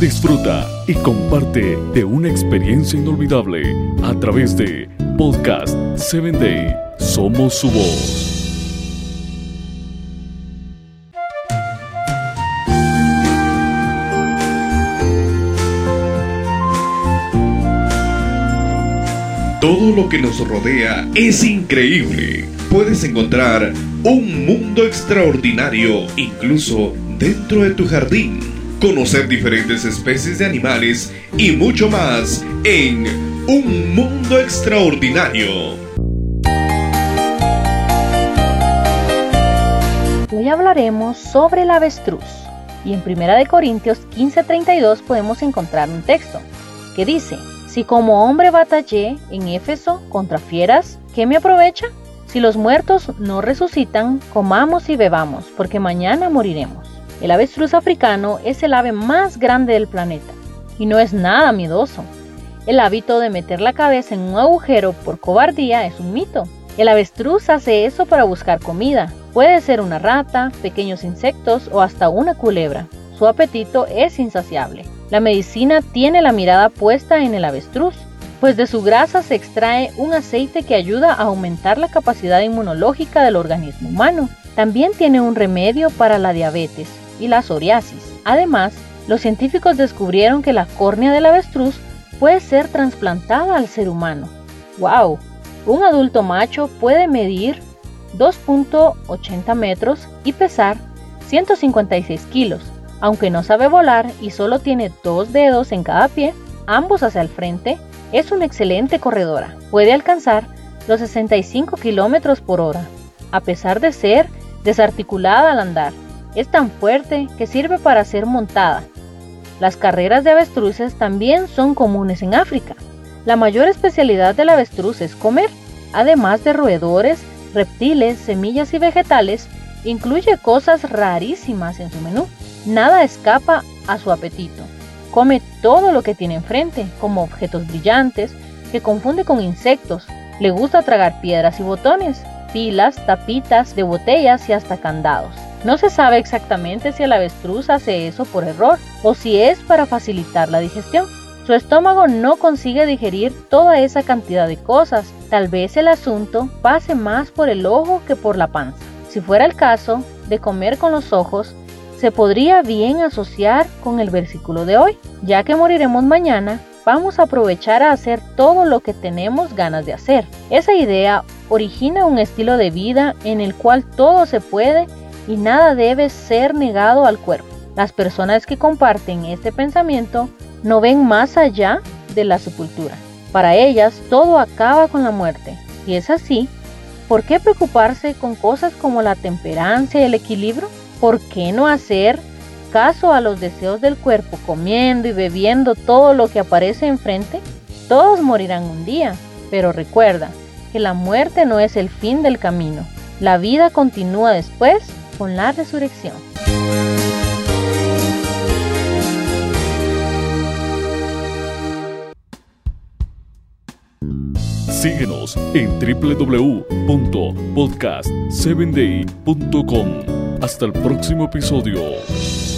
Disfruta y comparte de una experiencia inolvidable a través de Podcast 7 Day. Somos su voz. Todo lo que nos rodea es increíble. Puedes encontrar un mundo extraordinario incluso dentro de tu jardín. Conocer diferentes especies de animales y mucho más en Un Mundo Extraordinario. Hoy hablaremos sobre el avestruz. Y en 1 Corintios 15:32 podemos encontrar un texto que dice, si como hombre batallé en Éfeso contra fieras, ¿qué me aprovecha? Si los muertos no resucitan, comamos y bebamos, porque mañana moriremos. El avestruz africano es el ave más grande del planeta y no es nada miedoso. El hábito de meter la cabeza en un agujero por cobardía es un mito. El avestruz hace eso para buscar comida. Puede ser una rata, pequeños insectos o hasta una culebra. Su apetito es insaciable. La medicina tiene la mirada puesta en el avestruz, pues de su grasa se extrae un aceite que ayuda a aumentar la capacidad inmunológica del organismo humano. También tiene un remedio para la diabetes y la psoriasis. Además, los científicos descubrieron que la córnea del avestruz puede ser trasplantada al ser humano. ¡Wow! Un adulto macho puede medir 2.80 metros y pesar 156 kilos. Aunque no sabe volar y solo tiene dos dedos en cada pie, ambos hacia el frente, es una excelente corredora. Puede alcanzar los 65 kilómetros por hora, a pesar de ser desarticulada al andar. Es tan fuerte que sirve para ser montada. Las carreras de avestruces también son comunes en África. La mayor especialidad del avestruz es comer, además de roedores, reptiles, semillas y vegetales, incluye cosas rarísimas en su menú. Nada escapa a su apetito. Come todo lo que tiene enfrente, como objetos brillantes, que confunde con insectos. Le gusta tragar piedras y botones, pilas, tapitas de botellas y hasta candados. No se sabe exactamente si el avestruz hace eso por error o si es para facilitar la digestión. Su estómago no consigue digerir toda esa cantidad de cosas. Tal vez el asunto pase más por el ojo que por la panza. Si fuera el caso de comer con los ojos, se podría bien asociar con el versículo de hoy. Ya que moriremos mañana, vamos a aprovechar a hacer todo lo que tenemos ganas de hacer. Esa idea origina un estilo de vida en el cual todo se puede y nada debe ser negado al cuerpo. Las personas que comparten este pensamiento no ven más allá de la sepultura. Para ellas todo acaba con la muerte. Y es así, ¿por qué preocuparse con cosas como la temperancia y el equilibrio? ¿por qué no hacer caso a los deseos del cuerpo comiendo y bebiendo todo lo que aparece enfrente? Todos morirán un día, pero recuerda que la muerte no es el fin del camino. La vida continúa después con la resurrección. Síguenos en www.podcast7day.com. Hasta el próximo episodio.